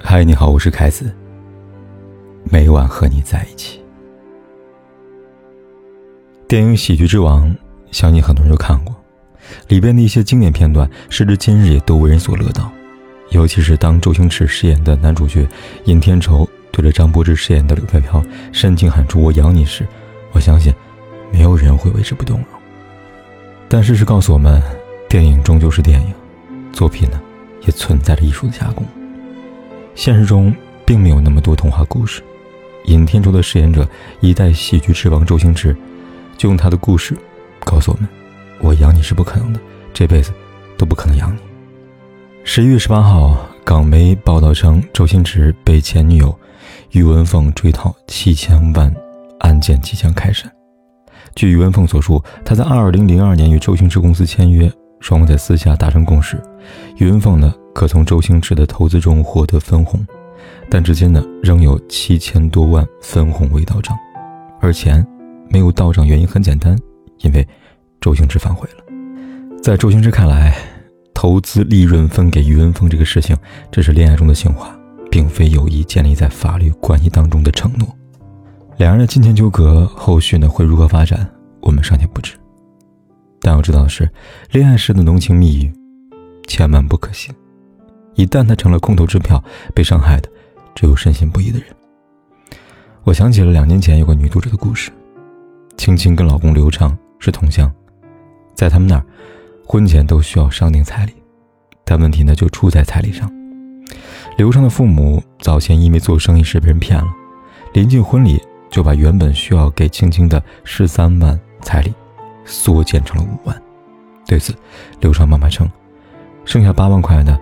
嗨，你好，我是凯子。每晚和你在一起。电影《喜剧之王》，相信很多人都看过，里边的一些经典片段，时至今日也都为人所乐道。尤其是当周星驰饰演的男主角尹天仇对着张柏芝饰演的柳飘飘深情喊出“我养你”时，我相信没有人会为之不动容。但事实告诉我们，电影终究是电影，作品呢，也存在着艺术的加工。现实中并没有那么多童话故事，尹天仇的饰演者一代喜剧之王周星驰，就用他的故事告诉我们：我养你是不可能的，这辈子都不可能养你。十一月十八号，港媒报道称，周星驰被前女友于文凤追讨七千万案件即将开审。据于文凤所述，他在二零零二年与周星驰公司签约，双方在私下达成共识，于文凤呢。可从周星驰的投资中获得分红，但至今呢仍有七千多万分红未到账，而钱没有到账原因很简单，因为周星驰反悔了。在周星驰看来，投资利润分给于文峰这个事情，这是恋爱中的情话，并非友谊建立在法律关系当中的承诺。两人的金钱纠葛后续呢会如何发展，我们尚且不知。但要知道的是，恋爱时的浓情蜜语，千万不可信。一旦他成了空头支票，被伤害的只有深信不疑的人。我想起了两年前有个女读者的故事：青青跟老公刘畅是同乡，在他们那儿，婚前都需要商定彩礼，但问题呢就出在彩礼上。刘畅的父母早前因为做生意时被人骗了，临近婚礼就把原本需要给青青的十三万彩礼缩减成了五万。对此，刘畅妈妈称，剩下八万块呢。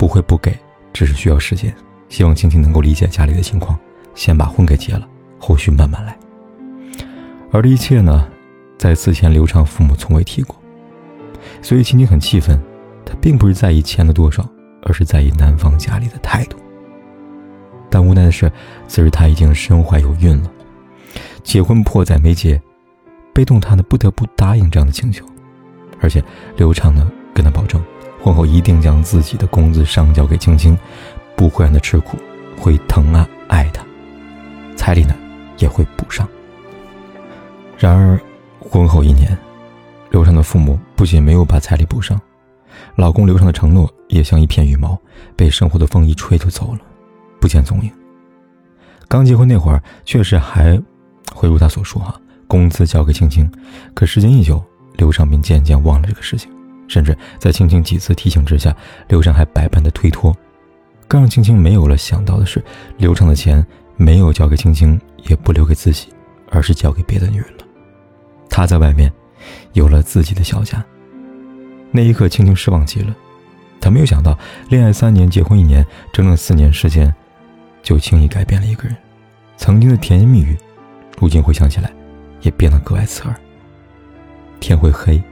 不会不给，只是需要时间。希望青青能够理解家里的情况，先把婚给结了，后续慢慢来。而这一切呢，在此前刘畅父母从未提过，所以青青很气愤。她并不是在意钱的多少，而是在意男方家里的态度。但无奈的是，此时她已经身怀有孕了，结婚迫在眉睫，被动她呢不得不答应这样的请求。而且刘畅呢跟她保证。婚后一定将自己的工资上交给青青，不会让她吃苦，会疼爱爱她，彩礼呢也会补上。然而，婚后一年，刘畅的父母不仅没有把彩礼补上，老公刘畅的承诺也像一片羽毛，被生活的风一吹就走了，不见踪影。刚结婚那会儿，确实还会如他所说哈，工资交给青青，可时间一久，刘畅便渐渐忘了这个事情。甚至在青青几次提醒之下，刘畅还百般的推脱。更让青青没有了想到的是，刘畅的钱没有交给青青，也不留给自己，而是交给别的女人了。他在外面有了自己的小家。那一刻，青青失望极了。他没有想到，恋爱三年，结婚一年，整整四年时间，就轻易改变了一个人。曾经的甜言蜜语，如今回想起来，也变得格外刺耳。天会黑。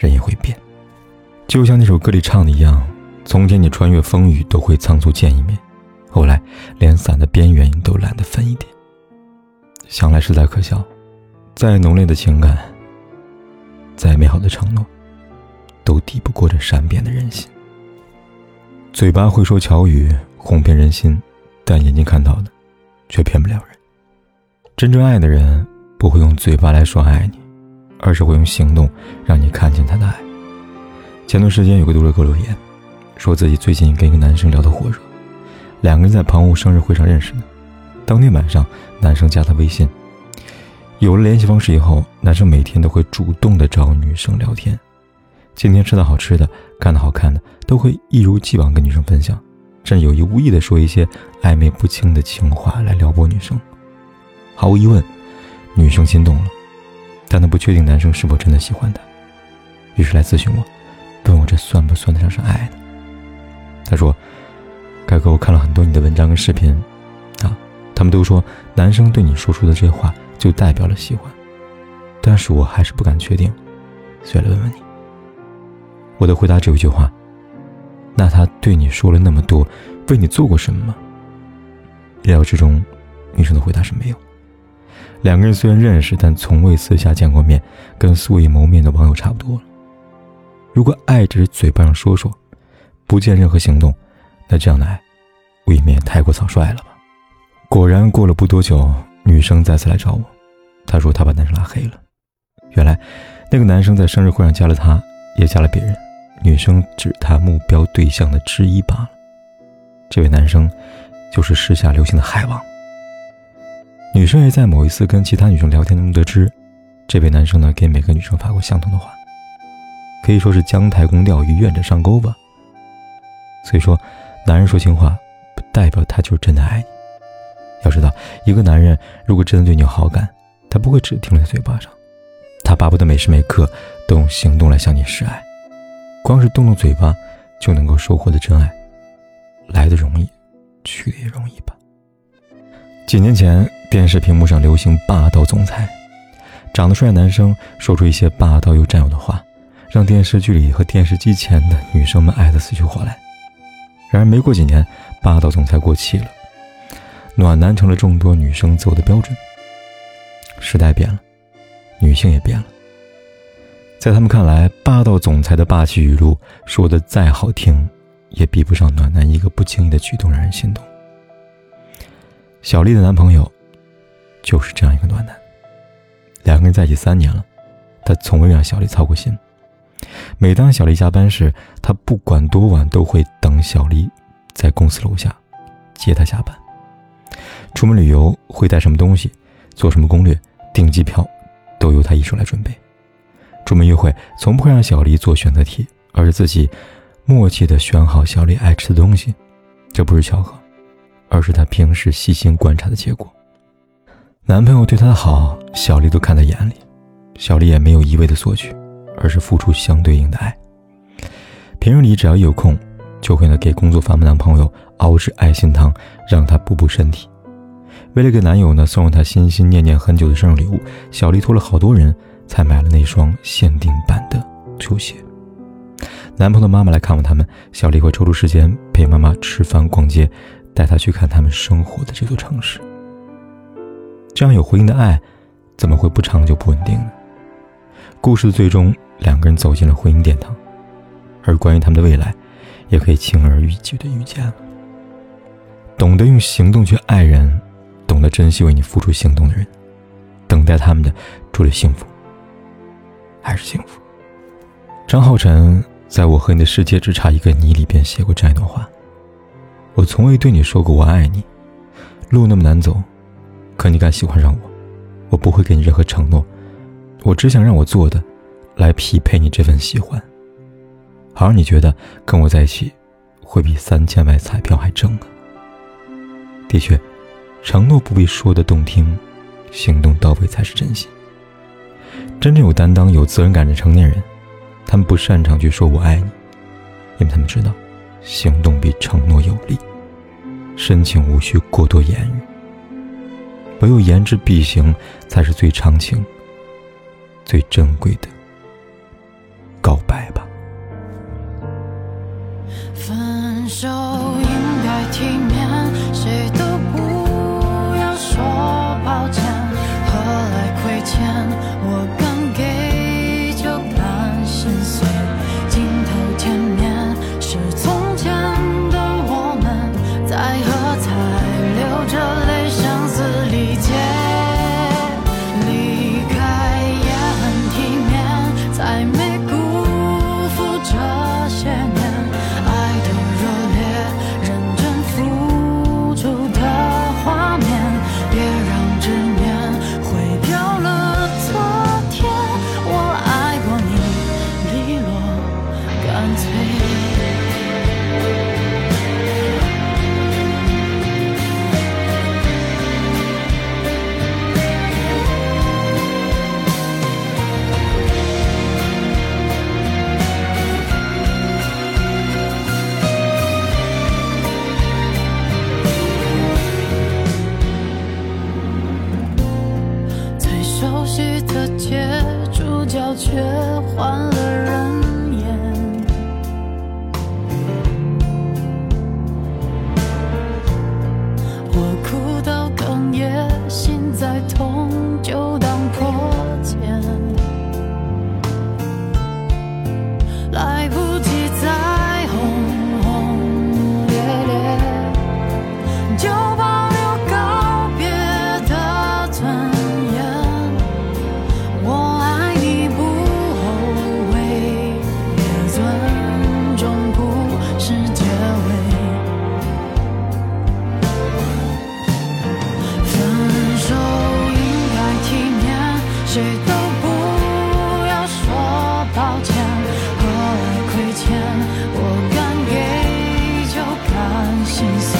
人也会变，就像那首歌里唱的一样：从前你穿越风雨都会仓促见一面，后来连伞的边缘你都懒得分一点。想来实在可笑，再浓烈的情感，再美好的承诺，都抵不过这善变的人心。嘴巴会说巧语哄骗人心，但眼睛看到的，却骗不了人。真正爱的人，不会用嘴巴来说爱你。而是会用行动让你看见他的爱。前段时间有个读者给我留言，说自己最近跟一个男生聊得火热，两个人在朋友生日会上认识的。当天晚上，男生加他微信，有了联系方式以后，男生每天都会主动的找女生聊天，今天吃的好吃的，看的好看的，都会一如既往跟女生分享，甚至有意无意的说一些暧昧不清的情话来撩拨女生。毫无疑问，女生心动了。但他不确定男生是否真的喜欢他，于是来咨询我，问我这算不算得上是爱呢？他说：“凯哥，我看了很多你的文章跟视频，啊，他们都说男生对你说出的这话就代表了喜欢，但是我还是不敢确定，所以来问问你。”我的回答只有一句话：“那他对你说了那么多，为你做过什么吗？”意料之中，女生的回答是没有。两个人虽然认识，但从未私下见过面，跟素未谋面的网友差不多了。如果爱只是嘴巴上说说，不见任何行动，那这样的爱，未免太过草率了吧？果然，过了不多久，女生再次来找我，她说她把男生拉黑了。原来，那个男生在生日会上加了她，也加了别人，女生只是他目标对象的之一罢了。这位男生，就是时下流行的海王。女生也在某一次跟其他女生聊天中得知，这位男生呢给每个女生发过相同的话，可以说是姜太公钓鱼，愿者上钩吧。所以说，男人说情话，不代表他就是真的爱你。要知道，一个男人如果真的对你有好感，他不会只停留在嘴巴上，他巴不得每时每刻都用行动来向你示爱。光是动动嘴巴，就能够收获的真爱，来的容易，去的也容易吧。几年前，电视屏幕上流行霸道总裁，长得帅的男生说出一些霸道又占有的话，让电视剧里和电视机前的女生们爱得死去活来。然而没过几年，霸道总裁过气了，暖男成了众多女生择偶的标准。时代变了，女性也变了，在他们看来，霸道总裁的霸气语录说的再好听，也比不上暖男一个不经意的举动让人心动。小丽的男朋友就是这样一个暖男。两个人在一起三年了，他从未让小丽操过心。每当小丽加班时，他不管多晚都会等小丽在公司楼下接她下班。出门旅游会带什么东西，做什么攻略，订机票，都由他一手来准备。出门约会从不会让小丽做选择题，而是自己默契的选好小丽爱吃的东西。这不是巧合。而是他平时细心观察的结果。男朋友对她的好，小丽都看在眼里，小丽也没有一味的索取，而是付出相对应的爱。平日里只要一有空，就会呢给工作繁忙男朋友熬制爱心汤，让他补补身体。为了给男友呢送上他心心念念很久的生日礼物，小丽托了好多人才买了那双限定版的球鞋。男朋友的妈妈来看望他们，小丽会抽出时间陪妈妈吃饭、逛街。带他去看他们生活的这座城市。这样有回应的爱，怎么会不长久不稳定呢？故事的最终，两个人走进了婚姻殿堂，而关于他们的未来，也可以轻而易举的预见了。懂得用行动去爱人，懂得珍惜为你付出行动的人，等待他们的，除了幸福，还是幸福。张浩晨在我和你的世界只差一个你里边写过这样一段话。我从未对你说过我爱你，路那么难走，可你敢喜欢上我，我不会给你任何承诺，我只想让我做的，来匹配你这份喜欢，好让你觉得跟我在一起，会比三千万彩票还挣啊。的确，承诺不必说的动听，行动到位才是真心。真正有担当、有责任感的成年人，他们不擅长去说我爱你，因为他们知道。行动比承诺有力，深情无需过多言语，唯有言之必行，才是最长情、最珍贵的。emotions